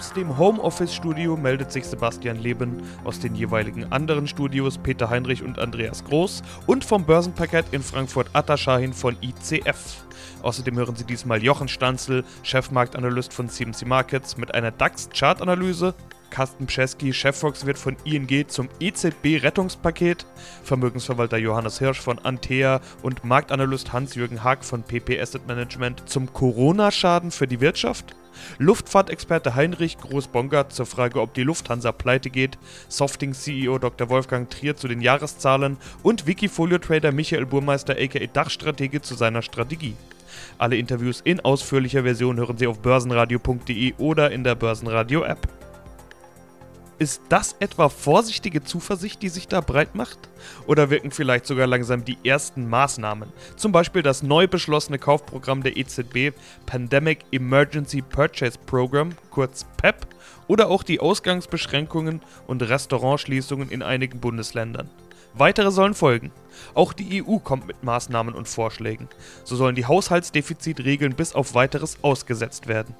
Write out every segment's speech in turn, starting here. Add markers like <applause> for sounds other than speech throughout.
Aus dem Homeoffice-Studio meldet sich Sebastian Leben, aus den jeweiligen anderen Studios Peter Heinrich und Andreas Groß und vom Börsenparkett in Frankfurt Attaschein von ICF. Außerdem hören Sie diesmal Jochen Stanzel, Chefmarktanalyst von CMC Markets, mit einer DAX-Chartanalyse, Carsten Pschesky, Chefvolkswirt von ING zum EZB-Rettungspaket, Vermögensverwalter Johannes Hirsch von Antea und Marktanalyst Hans-Jürgen Haag von PP Asset Management zum Corona-Schaden für die Wirtschaft Luftfahrtexperte Heinrich Groß-Bongard zur Frage, ob die Lufthansa pleite geht, Softing-CEO Dr. Wolfgang Trier zu den Jahreszahlen und Wikifolio-Trader Michael Burmeister aka Dachstratege zu seiner Strategie. Alle Interviews in ausführlicher Version hören Sie auf börsenradio.de oder in der Börsenradio-App. Ist das etwa vorsichtige Zuversicht, die sich da breit macht? Oder wirken vielleicht sogar langsam die ersten Maßnahmen? Zum Beispiel das neu beschlossene Kaufprogramm der EZB Pandemic Emergency Purchase Program, kurz PEP, oder auch die Ausgangsbeschränkungen und Restaurantschließungen in einigen Bundesländern. Weitere sollen folgen. Auch die EU kommt mit Maßnahmen und Vorschlägen. So sollen die Haushaltsdefizitregeln bis auf weiteres ausgesetzt werden.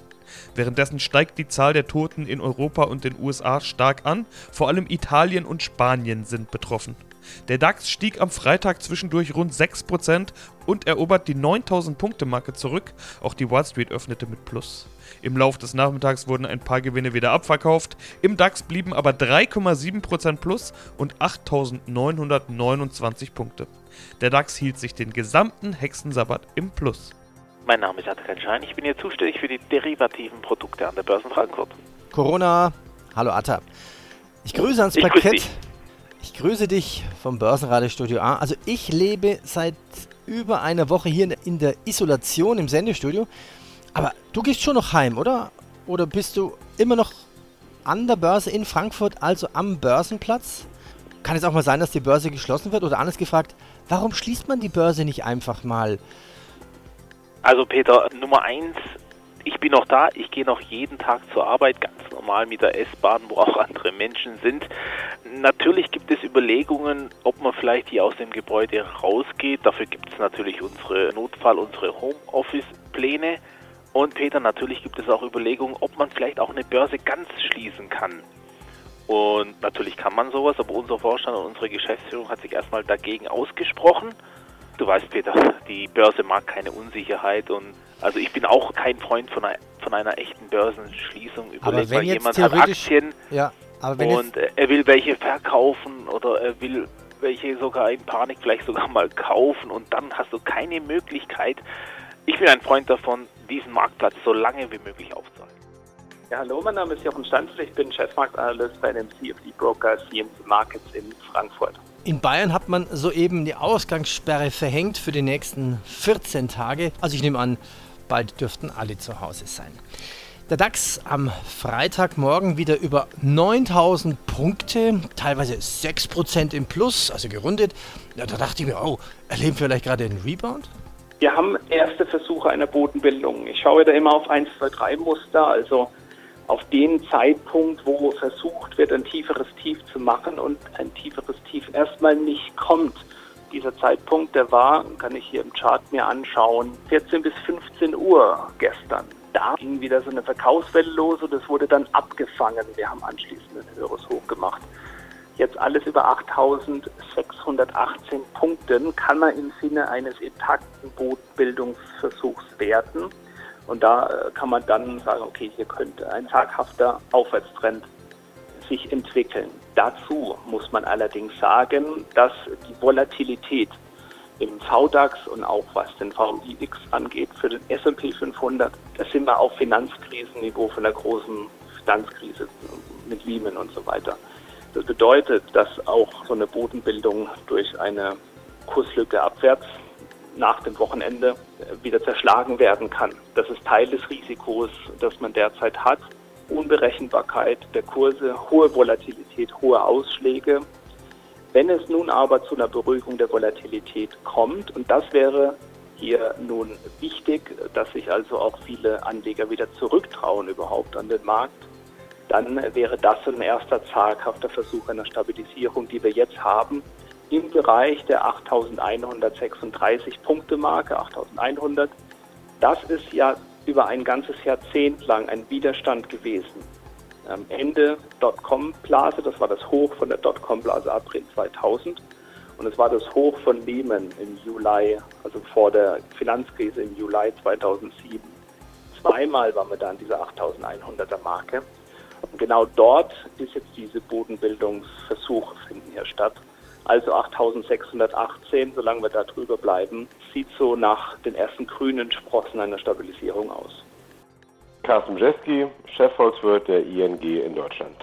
Währenddessen steigt die Zahl der Toten in Europa und den USA stark an, vor allem Italien und Spanien sind betroffen. Der DAX stieg am Freitag zwischendurch rund 6% und erobert die 9000-Punkte-Marke zurück. Auch die Wall Street öffnete mit Plus. Im Lauf des Nachmittags wurden ein paar Gewinne wieder abverkauft. Im DAX blieben aber 3,7% plus und 8.929 Punkte. Der DAX hielt sich den gesamten Hexensabbat im Plus. Mein Name ist Atakan Schein. Ich bin hier zuständig für die derivativen Produkte an der Börse Frankfurt. Corona. Hallo Atta. Ich grüße ans ich Parkett. Ich grüße dich vom Börsenradiostudio A. Also ich lebe seit über einer Woche hier in der Isolation im Sendestudio. Aber du gehst schon noch heim, oder? Oder bist du immer noch an der Börse in Frankfurt, also am Börsenplatz? Kann es auch mal sein, dass die Börse geschlossen wird? Oder anders gefragt, warum schließt man die Börse nicht einfach mal? Also Peter, Nummer eins, ich bin noch da, ich gehe noch jeden Tag zur Arbeit, ganz normal mit der S-Bahn, wo auch <laughs> andere Menschen sind. Natürlich gibt es Überlegungen, ob man vielleicht hier aus dem Gebäude rausgeht. Dafür gibt es natürlich unsere Notfall, unsere Homeoffice-Pläne. Und Peter, natürlich gibt es auch Überlegungen, ob man vielleicht auch eine Börse ganz schließen kann. Und natürlich kann man sowas, aber unser Vorstand und unsere Geschäftsführung hat sich erstmal dagegen ausgesprochen du weißt, Peter, die Börse mag keine Unsicherheit und also ich bin auch kein Freund von einer, von einer echten Börsenschließung. Überleg mal, jemand hat Aktien ja, und er will welche verkaufen oder er will welche sogar in Panik vielleicht sogar mal kaufen und dann hast du keine Möglichkeit. Ich bin ein Freund davon, diesen Marktplatz so lange wie möglich aufzuhalten. Ja, hallo, mein Name ist Jochen Stanzel, ich bin Chefmarktanalyst bei dem CFD-Broker CMC Markets in Frankfurt. In Bayern hat man soeben die Ausgangssperre verhängt für die nächsten 14 Tage. Also ich nehme an, bald dürften alle zu Hause sein. Der DAX am Freitagmorgen wieder über 9000 Punkte, teilweise 6% im Plus, also gerundet. Ja, da dachte ich mir, oh, erleben wir vielleicht gerade einen Rebound? Wir haben erste Versuche einer Bodenbildung. Ich schaue da immer auf 1, 2, 3 Muster, also auf den Zeitpunkt, wo versucht wird, ein tieferes Tief zu machen und ein tieferes Tief erstmal nicht kommt. Dieser Zeitpunkt, der war, kann ich hier im Chart mir anschauen, 14 bis 15 Uhr gestern. Da ging wieder so eine Verkaufswelle los und es wurde dann abgefangen. Wir haben anschließend ein höheres Hoch gemacht. Jetzt alles über 8618 Punkten kann man im Sinne eines intakten Bootbildungsversuchs werten. Und da äh, kann man dann sagen, okay, hier könnte ein taghafter Aufwärtstrend sich entwickeln. Dazu muss man allerdings sagen, dass die Volatilität im VDAX und auch was den VMIX angeht für den S&P 500, da sind wir auf Finanzkrisenniveau von der großen Finanzkrise mit Lehman und so weiter. Das bedeutet, dass auch so eine Bodenbildung durch eine Kurslücke abwärts nach dem Wochenende wieder zerschlagen werden kann. Das ist Teil des Risikos, das man derzeit hat. Unberechenbarkeit der Kurse, hohe Volatilität, hohe Ausschläge. Wenn es nun aber zu einer Beruhigung der Volatilität kommt, und das wäre hier nun wichtig, dass sich also auch viele Anleger wieder zurücktrauen überhaupt an den Markt. Dann wäre das ein erster zaghafter Versuch einer Stabilisierung, die wir jetzt haben, im Bereich der 8136 Punkte Marke, 8100. Das ist ja über ein ganzes Jahrzehnt lang ein Widerstand gewesen. Am Ende Dotcom-Blase, das war das Hoch von der Dotcom-Blase April 2000 und es war das Hoch von Lehman im Juli, also vor der Finanzkrise im Juli 2007. Zweimal waren wir da an dieser 8100er Marke. Und genau dort ist jetzt diese Bodenbildungsversuche finden hier statt. Also 8618, solange wir da drüber bleiben, sieht so nach den ersten grünen Sprossen einer Stabilisierung aus. Carsten Bjeski, Chefvolkswirt der ING in Deutschland.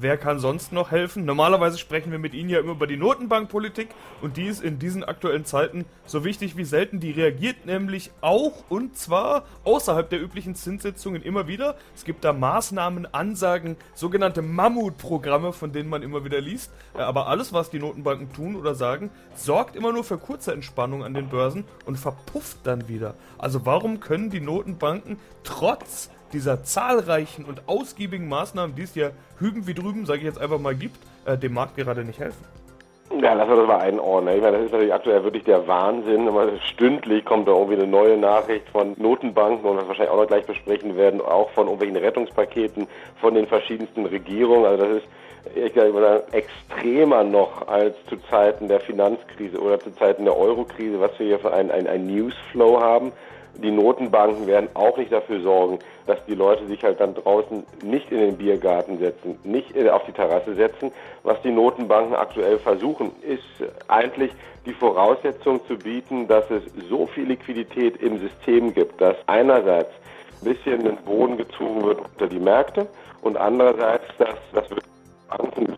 Wer kann sonst noch helfen? Normalerweise sprechen wir mit Ihnen ja immer über die Notenbankpolitik und die ist in diesen aktuellen Zeiten so wichtig wie selten. Die reagiert nämlich auch und zwar außerhalb der üblichen Zinssitzungen immer wieder. Es gibt da Maßnahmen, Ansagen, sogenannte Mammutprogramme, von denen man immer wieder liest. Äh, aber alles, was die Notenbanken tun oder sagen, sorgt immer nur für kurze Entspannung an den Börsen und verpufft dann wieder. Also warum können die Notenbanken trotz dieser zahlreichen und ausgiebigen Maßnahmen, die es ja hüben wie drüben, sage ich jetzt einfach mal, gibt, äh, dem Markt gerade nicht helfen. Ja, lassen wir das mal einordnen. Ich meine, das ist natürlich aktuell wirklich der Wahnsinn. Stündlich kommt da irgendwie eine neue Nachricht von Notenbanken und was wir wahrscheinlich auch noch gleich besprechen werden, auch von irgendwelchen Rettungspaketen von den verschiedensten Regierungen. Also das ist ich glaube, extremer noch als zu Zeiten der Finanzkrise oder zu Zeiten der Eurokrise, was wir hier für einen ein Newsflow haben die Notenbanken werden auch nicht dafür sorgen, dass die Leute sich halt dann draußen nicht in den Biergarten setzen, nicht auf die Terrasse setzen. Was die Notenbanken aktuell versuchen, ist eigentlich die Voraussetzung zu bieten, dass es so viel Liquidität im System gibt, dass einerseits ein bisschen den Boden gezogen wird unter die Märkte und andererseits, dass, dass Banken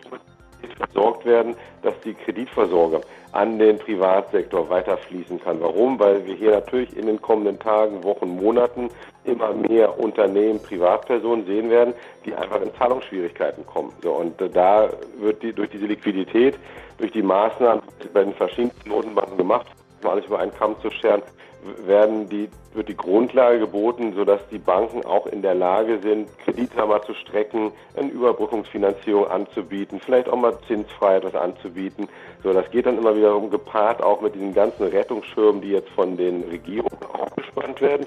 versorgt werden, dass die Kreditversorgung an den Privatsektor weiterfließen kann. Warum? Weil wir hier natürlich in den kommenden Tagen, Wochen, Monaten immer mehr Unternehmen, Privatpersonen sehen werden, die einfach in Zahlungsschwierigkeiten kommen. So, und da wird die, durch diese Liquidität, durch die Maßnahmen, die bei den verschiedensten Notenbanken gemacht, alles über einen Kamm zu scheren, werden die, wird die Grundlage geboten, sodass die Banken auch in der Lage sind, Kredithammer zu strecken, eine Überbrückungsfinanzierung anzubieten, vielleicht auch mal zinsfrei etwas anzubieten. So, das geht dann immer wiederum gepaart auch mit diesen ganzen Rettungsschirmen, die jetzt von den Regierungen aufgespannt werden.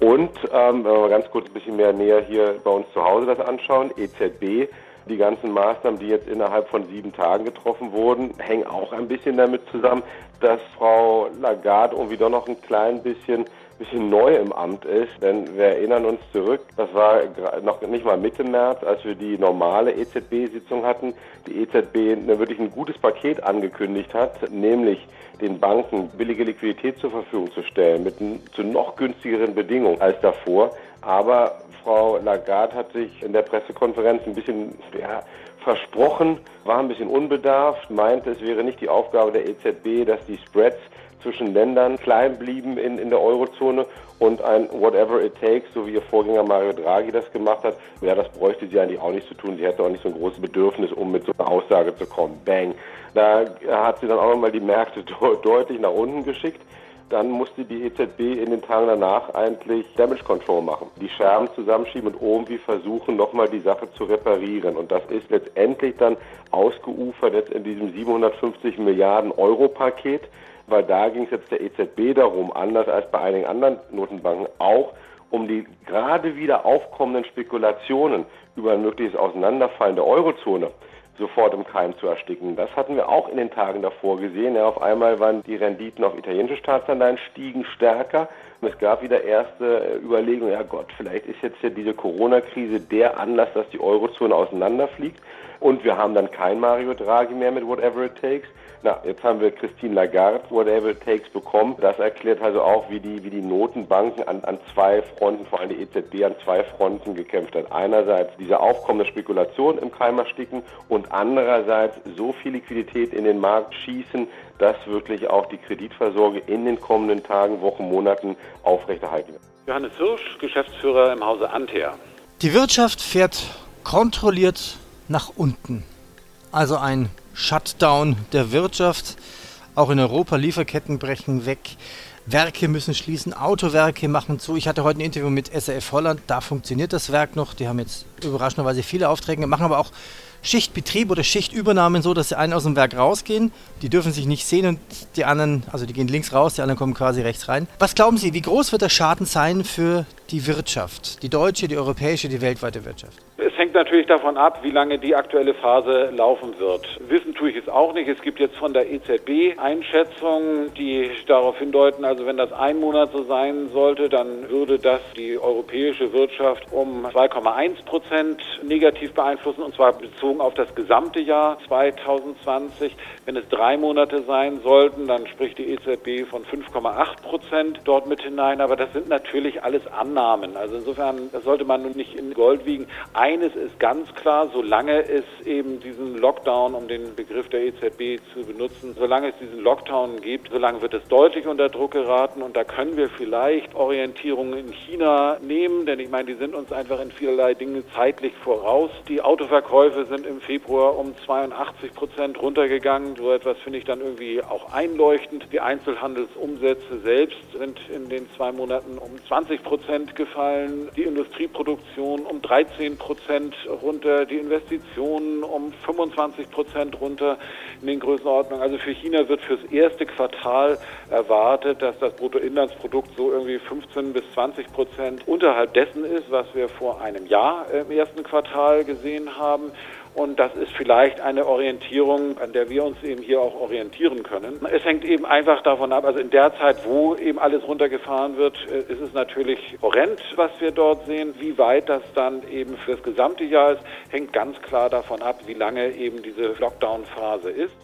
Und ähm, wenn wir mal ganz kurz ein bisschen mehr näher hier bei uns zu Hause das anschauen, EZB die ganzen Maßnahmen, die jetzt innerhalb von sieben Tagen getroffen wurden, hängen auch ein bisschen damit zusammen, dass Frau Lagarde irgendwie doch noch ein klein bisschen bisschen neu im Amt ist, denn wir erinnern uns zurück, das war noch nicht mal Mitte März, als wir die normale EZB-Sitzung hatten, die EZB wirklich ein gutes Paket angekündigt hat, nämlich den Banken billige Liquidität zur Verfügung zu stellen, mit zu noch günstigeren Bedingungen als davor. Aber Frau Lagarde hat sich in der Pressekonferenz ein bisschen ja, versprochen, war ein bisschen unbedarft, meinte, es wäre nicht die Aufgabe der EZB, dass die Spreads zwischen Ländern klein blieben in, in der Eurozone und ein Whatever it takes, so wie ihr Vorgänger Mario Draghi das gemacht hat, ja, das bräuchte sie eigentlich auch nicht zu tun. Sie hätte auch nicht so ein großes Bedürfnis, um mit so einer Aussage zu kommen. Bang. Da hat sie dann auch nochmal die Märkte <laughs> deutlich nach unten geschickt dann musste die EZB in den Tagen danach eigentlich Damage Control machen. Die Scherben zusammenschieben und irgendwie versuchen, nochmal die Sache zu reparieren. Und das ist letztendlich dann ausgeufert jetzt in diesem 750 Milliarden Euro Paket, weil da ging es jetzt der EZB darum, anders als bei einigen anderen Notenbanken auch, um die gerade wieder aufkommenden Spekulationen über ein mögliches Auseinanderfallen der Eurozone sofort im Keim zu ersticken. Das hatten wir auch in den Tagen davor gesehen. Ja, auf einmal waren die Renditen auf italienische Staatsanleihen stiegen stärker es gab wieder erste äh, Überlegungen, ja Gott, vielleicht ist jetzt ja diese Corona-Krise der Anlass, dass die Eurozone auseinanderfliegt und wir haben dann kein Mario Draghi mehr mit Whatever It Takes, na, jetzt haben wir Christine Lagarde, whatever it takes, bekommen. Das erklärt also auch, wie die, wie die Notenbanken an, an zwei Fronten, vor allem die EZB, an zwei Fronten gekämpft hat. Einerseits diese aufkommende Spekulation im Keim ersticken und andererseits so viel Liquidität in den Markt schießen, dass wirklich auch die Kreditversorgung in den kommenden Tagen, Wochen, Monaten aufrechterhalten wird. Johannes Hirsch, Geschäftsführer im Hause Antea. Die Wirtschaft fährt kontrolliert nach unten. Also ein Shutdown der Wirtschaft. Auch in Europa Lieferketten brechen weg. Werke müssen schließen, Autowerke machen zu. Ich hatte heute ein Interview mit SAF Holland, da funktioniert das Werk noch. Die haben jetzt überraschenderweise viele Aufträge, machen aber auch Schichtbetrieb oder Schichtübernahmen so, dass die einen aus dem Werk rausgehen, die dürfen sich nicht sehen und die anderen, also die gehen links raus, die anderen kommen quasi rechts rein. Was glauben Sie, wie groß wird der Schaden sein für die Wirtschaft, die deutsche, die europäische, die weltweite Wirtschaft? Es hängt natürlich davon ab, wie lange die aktuelle Phase laufen wird. Wissen tue ich es auch nicht. Es gibt jetzt von der EZB Einschätzungen, die darauf hindeuten, also wenn das ein Monat so sein sollte, dann würde das die europäische Wirtschaft um 2,1 Prozent negativ beeinflussen, und zwar bezogen auf das gesamte Jahr 2020. Wenn es drei Monate sein sollten, dann spricht die EZB von 5,8 Prozent dort mit hinein. Aber das sind natürlich alles Annahmen. Also insofern sollte man nun nicht in Gold wiegen. Eines ist ganz klar, solange es eben diesen Lockdown, um den Begriff der EZB zu benutzen, solange es diesen Lockdown gibt, solange wird es deutlich unter Druck geraten. Und da können wir vielleicht Orientierungen in China nehmen, denn ich meine, die sind uns einfach in vielerlei Dingen zeitlich voraus. Die Autoverkäufe sind im Februar um 82 Prozent runtergegangen. So etwas finde ich dann irgendwie auch einleuchtend. Die Einzelhandelsumsätze selbst sind in den zwei Monaten um 20 Prozent gefallen. Die Industrieproduktion um 13 Prozent runter. Die Investitionen um 25 Prozent runter in den Größenordnungen. Also für China wird fürs erste Quartal erwartet, dass das Bruttoinlandsprodukt so irgendwie 15 bis 20 Prozent unterhalb dessen ist, was wir vor einem Jahr im ersten Quartal gesehen haben. Und das ist vielleicht eine Orientierung, an der wir uns eben hier auch orientieren können. Es hängt eben einfach davon ab, also in der Zeit, wo eben alles runtergefahren wird, äh, ist es natürlich horrend, was wir dort sehen. Wie weit das dann eben für das gesamte Jahr ist, hängt ganz klar davon ab, wie lange eben diese Lockdown-Phase ist.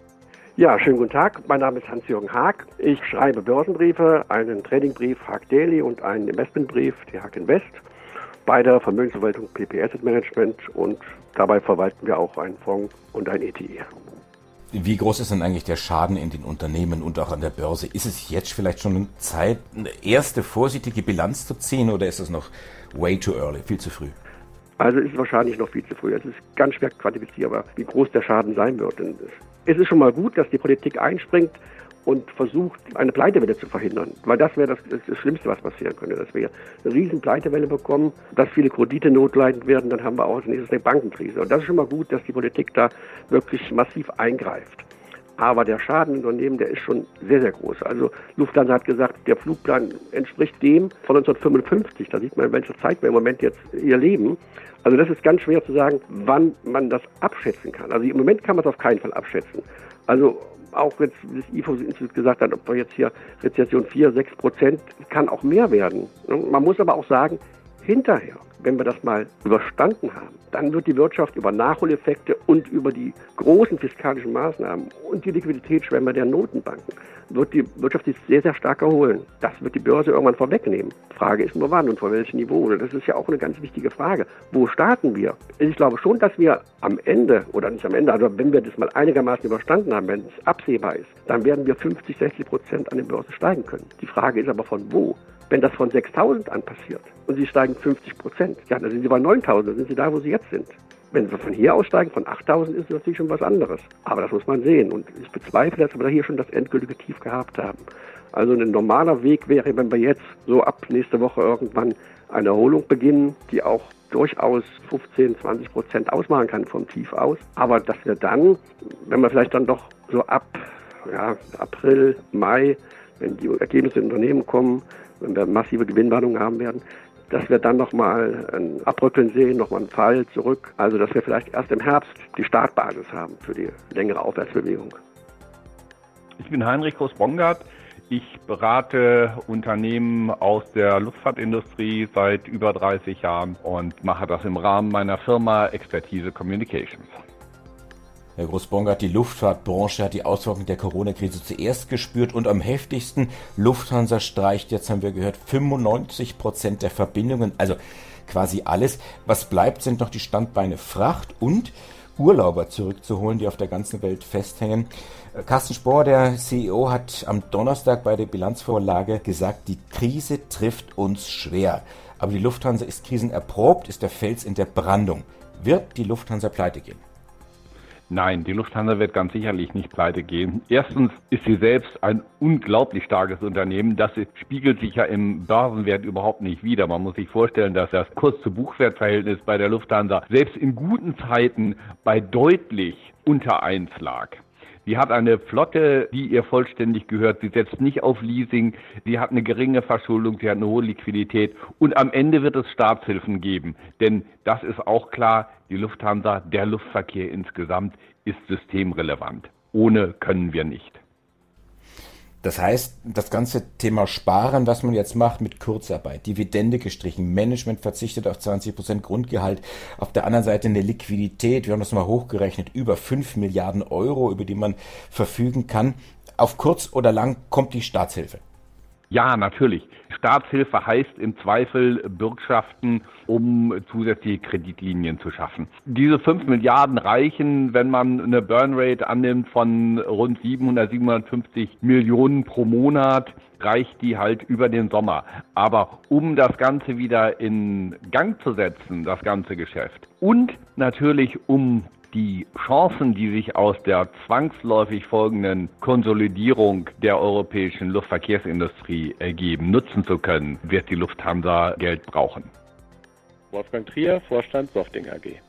Ja, schönen guten Tag. Mein Name ist Hans-Jürgen Haag. Ich schreibe Börsenbriefe, einen Tradingbrief Haag Daily und einen Investmentbrief, die Haag Invest bei der Vermögensverwaltung PP Asset Management und dabei verwalten wir auch einen Fonds und ein ETE. Wie groß ist denn eigentlich der Schaden in den Unternehmen und auch an der Börse? Ist es jetzt vielleicht schon Zeit, eine erste vorsichtige Bilanz zu ziehen oder ist es noch way too early, viel zu früh? Also ist es wahrscheinlich noch viel zu früh. Es ist ganz schwer quantifizierbar, wie groß der Schaden sein wird. Es ist schon mal gut, dass die Politik einspringt und versucht, eine Pleitewelle zu verhindern. Weil das wäre das, das, Schlimmste, was passieren könnte. Dass wir eine riesen Pleitewelle bekommen, dass viele Kredite notleidend werden, dann haben wir auch als nächstes eine Bankenkrise. Und das ist schon mal gut, dass die Politik da wirklich massiv eingreift. Aber der Schaden im Unternehmen, der ist schon sehr, sehr groß. Also Lufthansa hat gesagt, der Flugplan entspricht dem von 1955. Da sieht man, in welcher Zeit wir im Moment jetzt hier leben. Also das ist ganz schwer zu sagen, wann man das abschätzen kann. Also im Moment kann man es auf keinen Fall abschätzen. Also auch jetzt das IFO-Institut gesagt hat, ob wir jetzt hier Rezession 4, 6 Prozent, kann auch mehr werden. Man muss aber auch sagen, hinterher, wenn wir das mal überstanden haben, dann wird die Wirtschaft über Nachholeffekte und über die großen fiskalischen Maßnahmen und die Liquiditätsschwämme der Notenbanken, wird die Wirtschaft sich sehr, sehr stark erholen. Das wird die Börse irgendwann vorwegnehmen. Frage ist nur wann und von welchem Niveau. Das ist ja auch eine ganz wichtige Frage. Wo starten wir? Ich glaube schon, dass wir am Ende, oder nicht am Ende, also wenn wir das mal einigermaßen überstanden haben, wenn es absehbar ist, dann werden wir 50, 60 Prozent an den Börsen steigen können. Die Frage ist aber von wo? Wenn das von 6.000 an passiert und Sie steigen 50 Prozent, ja, dann sind Sie bei 9.000, dann sind Sie da, wo Sie jetzt sind. Wenn Sie von hier aussteigen, von 8.000, ist es natürlich schon was anderes. Aber das muss man sehen. Und ich bezweifle, dass wir hier schon das endgültige Tief gehabt haben. Also ein normaler Weg wäre, wenn wir jetzt so ab nächste Woche irgendwann eine Erholung beginnen, die auch durchaus 15, 20 Prozent ausmachen kann vom Tief aus. Aber dass wir dann, wenn wir vielleicht dann doch so ab ja, April, Mai, wenn die Ergebnisse in Unternehmen kommen, wenn wir massive Gewinnwarnungen haben werden, dass wir dann nochmal ein Abrückeln sehen, nochmal einen Fall zurück. Also dass wir vielleicht erst im Herbst die Startbasis haben für die längere Aufwärtsbewegung. Ich bin Heinrich Groß-Bongard. Ich berate Unternehmen aus der Luftfahrtindustrie seit über 30 Jahren und mache das im Rahmen meiner Firma Expertise Communications. Herr Großbongard, die Luftfahrtbranche hat die Auswirkungen der Corona-Krise zuerst gespürt und am heftigsten. Lufthansa streicht, jetzt haben wir gehört, 95 Prozent der Verbindungen, also quasi alles. Was bleibt, sind noch die Standbeine Fracht und Urlauber zurückzuholen, die auf der ganzen Welt festhängen. Äh, Carsten Spohr, der CEO, hat am Donnerstag bei der Bilanzvorlage gesagt, die Krise trifft uns schwer. Aber die Lufthansa ist krisenerprobt, ist der Fels in der Brandung. Wird die Lufthansa pleite gehen? Nein, die Lufthansa wird ganz sicherlich nicht pleite gehen. Erstens ist sie selbst ein unglaublich starkes Unternehmen. Das spiegelt sich ja im Börsenwert überhaupt nicht wider. Man muss sich vorstellen, dass das Kurs-zu-Buchwert-Verhältnis bei der Lufthansa selbst in guten Zeiten bei deutlich unter 1 lag. Sie hat eine Flotte, die ihr vollständig gehört. Sie setzt nicht auf Leasing. Sie hat eine geringe Verschuldung. Sie hat eine hohe Liquidität. Und am Ende wird es Staatshilfen geben. Denn das ist auch klar. Die Lufthansa, der Luftverkehr insgesamt ist systemrelevant. Ohne können wir nicht. Das heißt, das ganze Thema Sparen, was man jetzt macht mit Kurzarbeit, Dividende gestrichen, Management verzichtet auf 20 Prozent Grundgehalt, auf der anderen Seite eine Liquidität, wir haben das mal hochgerechnet, über 5 Milliarden Euro, über die man verfügen kann. Auf kurz oder lang kommt die Staatshilfe. Ja, natürlich. Staatshilfe heißt im Zweifel Bürgschaften, um zusätzliche Kreditlinien zu schaffen. Diese 5 Milliarden reichen, wenn man eine Burnrate annimmt von rund 700, 750 Millionen pro Monat, reicht die halt über den Sommer. Aber um das Ganze wieder in Gang zu setzen, das ganze Geschäft, und natürlich um die Chancen, die sich aus der zwangsläufig folgenden Konsolidierung der europäischen Luftverkehrsindustrie ergeben, nutzen zu können, wird die Lufthansa Geld brauchen. Wolfgang Trier, Vorstand Softing AG.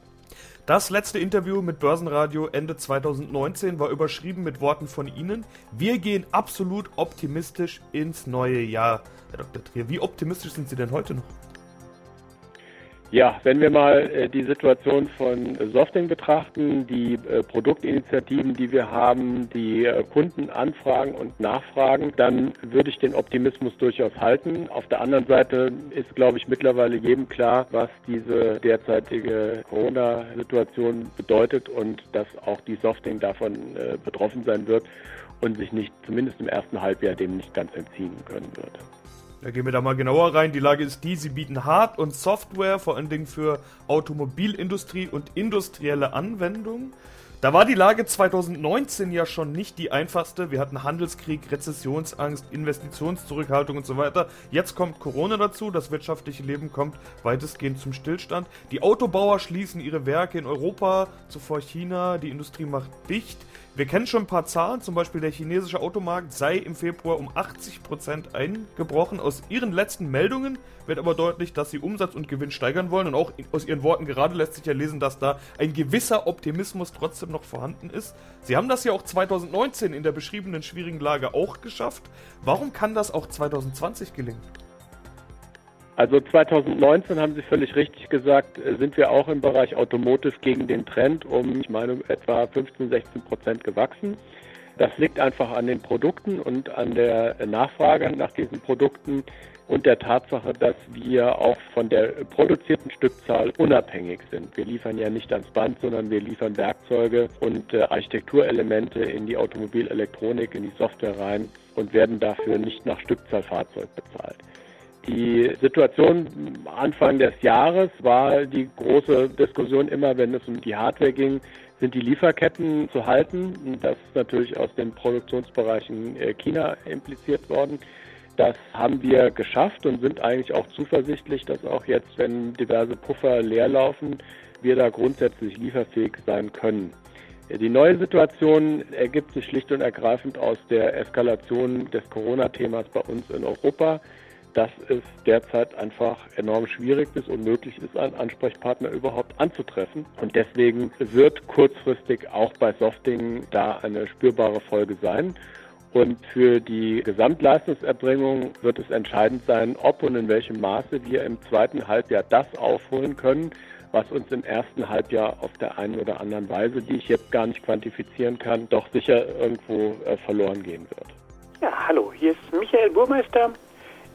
Das letzte Interview mit Börsenradio Ende 2019 war überschrieben mit Worten von Ihnen. Wir gehen absolut optimistisch ins neue Jahr. Herr Dr. Trier, wie optimistisch sind Sie denn heute noch? Ja, wenn wir mal äh, die Situation von Softing betrachten, die äh, Produktinitiativen, die wir haben, die äh, Kundenanfragen und Nachfragen, dann würde ich den Optimismus durchaus halten. Auf der anderen Seite ist, glaube ich, mittlerweile jedem klar, was diese derzeitige Corona-Situation bedeutet und dass auch die Softing davon äh, betroffen sein wird und sich nicht, zumindest im ersten Halbjahr, dem nicht ganz entziehen können wird. Da gehen wir da mal genauer rein. Die Lage ist die, sie bieten Hard- und Software, vor allen Dingen für Automobilindustrie und industrielle Anwendungen. Da war die Lage 2019 ja schon nicht die einfachste. Wir hatten Handelskrieg, Rezessionsangst, Investitionszurückhaltung und so weiter. Jetzt kommt Corona dazu, das wirtschaftliche Leben kommt weitestgehend zum Stillstand. Die Autobauer schließen ihre Werke in Europa, zuvor China, die Industrie macht dicht. Wir kennen schon ein paar Zahlen, zum Beispiel der chinesische Automarkt sei im Februar um 80% eingebrochen. Aus ihren letzten Meldungen wird aber deutlich, dass sie Umsatz und Gewinn steigern wollen. Und auch aus ihren Worten gerade lässt sich ja lesen, dass da ein gewisser Optimismus trotzdem noch vorhanden ist. Sie haben das ja auch 2019 in der beschriebenen schwierigen Lage auch geschafft. Warum kann das auch 2020 gelingen? Also 2019 haben Sie völlig richtig gesagt, äh, sind wir auch im Bereich Automotive gegen den Trend um, ich meine, etwa 15, 16 Prozent gewachsen. Das liegt einfach an den Produkten und an der Nachfrage nach diesen Produkten und der Tatsache, dass wir auch von der produzierten Stückzahl unabhängig sind. Wir liefern ja nicht ans Band, sondern wir liefern Werkzeuge und äh, Architekturelemente in die Automobilelektronik, in die Software rein und werden dafür nicht nach Stückzahl Fahrzeug bezahlt. Die Situation Anfang des Jahres war die große Diskussion immer, wenn es um die Hardware ging, sind die Lieferketten zu halten. Das ist natürlich aus den Produktionsbereichen äh, China impliziert worden. Das haben wir geschafft und sind eigentlich auch zuversichtlich, dass auch jetzt, wenn diverse Puffer leer laufen, wir da grundsätzlich lieferfähig sein können. Die neue Situation ergibt sich schlicht und ergreifend aus der Eskalation des Corona-Themas bei uns in Europa dass es derzeit einfach enorm schwierig bis unmöglich ist, einen Ansprechpartner überhaupt anzutreffen. Und deswegen wird kurzfristig auch bei Softing da eine spürbare Folge sein. Und für die Gesamtleistungserbringung wird es entscheidend sein, ob und in welchem Maße wir im zweiten Halbjahr das aufholen können, was uns im ersten Halbjahr auf der einen oder anderen Weise, die ich jetzt gar nicht quantifizieren kann, doch sicher irgendwo äh, verloren gehen wird. Ja, hallo, hier ist Michael Burmeister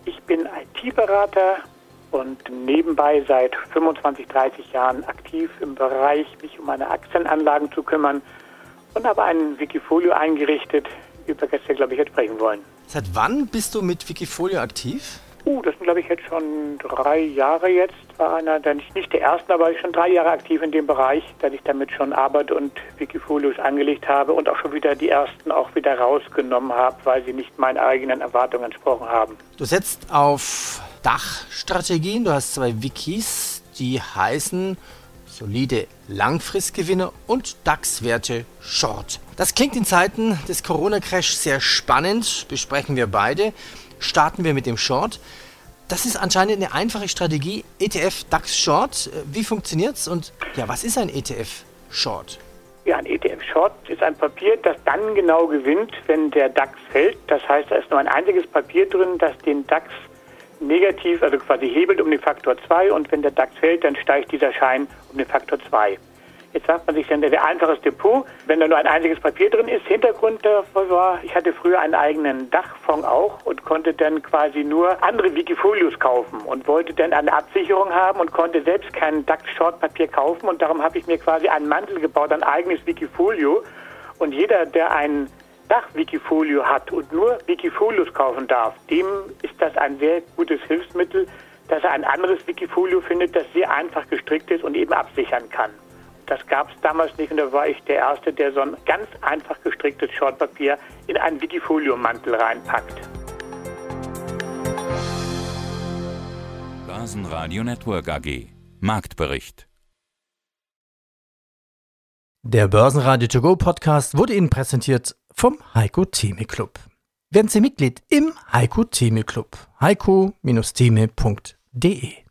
ich bin IT-Berater und nebenbei seit 25, 30 Jahren aktiv im Bereich, mich um meine Aktienanlagen zu kümmern und habe ein Wikifolio eingerichtet, über das wir, glaube ich, jetzt sprechen wollen. Seit wann bist du mit Wikifolio aktiv? Uh, das sind, glaube ich, jetzt schon drei Jahre jetzt. War einer, der nicht, der erste, aber ich schon drei Jahre aktiv in dem Bereich, dass ich damit schon arbeite und Wikifolios angelegt habe und auch schon wieder die ersten auch wieder rausgenommen habe, weil sie nicht meinen eigenen Erwartungen entsprochen haben. Du setzt auf Dachstrategien, du hast zwei Wikis, die heißen solide Langfristgewinner und DAX-Werte Short. Das klingt in Zeiten des Corona-Crash sehr spannend, besprechen wir beide. Starten wir mit dem Short. Das ist anscheinend eine einfache Strategie. ETF DAX Short. Wie funktioniert's und ja, was ist ein ETF Short? Ja, ein ETF Short ist ein Papier, das dann genau gewinnt, wenn der DAX fällt. Das heißt, da ist nur ein einziges Papier drin, das den DAX negativ, also quasi hebelt um den Faktor 2 und wenn der DAX fällt, dann steigt dieser Schein um den Faktor 2. Jetzt sagt man sich dann, der einfaches Depot, wenn da nur ein einziges Papier drin ist. Hintergrund davon war, ich hatte früher einen eigenen Dachfonds auch und konnte dann quasi nur andere Wikifolios kaufen und wollte dann eine Absicherung haben und konnte selbst kein DAX-Short-Papier kaufen und darum habe ich mir quasi einen Mantel gebaut, ein eigenes Wikifolio. Und jeder, der einen Dach-Wikifolio hat und nur Wikifolios kaufen darf, dem ist das ein sehr gutes Hilfsmittel, dass er ein anderes Wikifolio findet, das sehr einfach gestrickt ist und eben absichern kann. Das gab es damals nicht und da war ich der Erste, der so ein ganz einfach gestricktes Shortpapier in einen Wikifolio-Mantel reinpackt. Börsenradio Network AG Marktbericht Der Börsenradio To Go Podcast wurde Ihnen präsentiert vom Heiko Theme Club. Werden Sie Mitglied im Heiko Theme Club. heiko-theme.de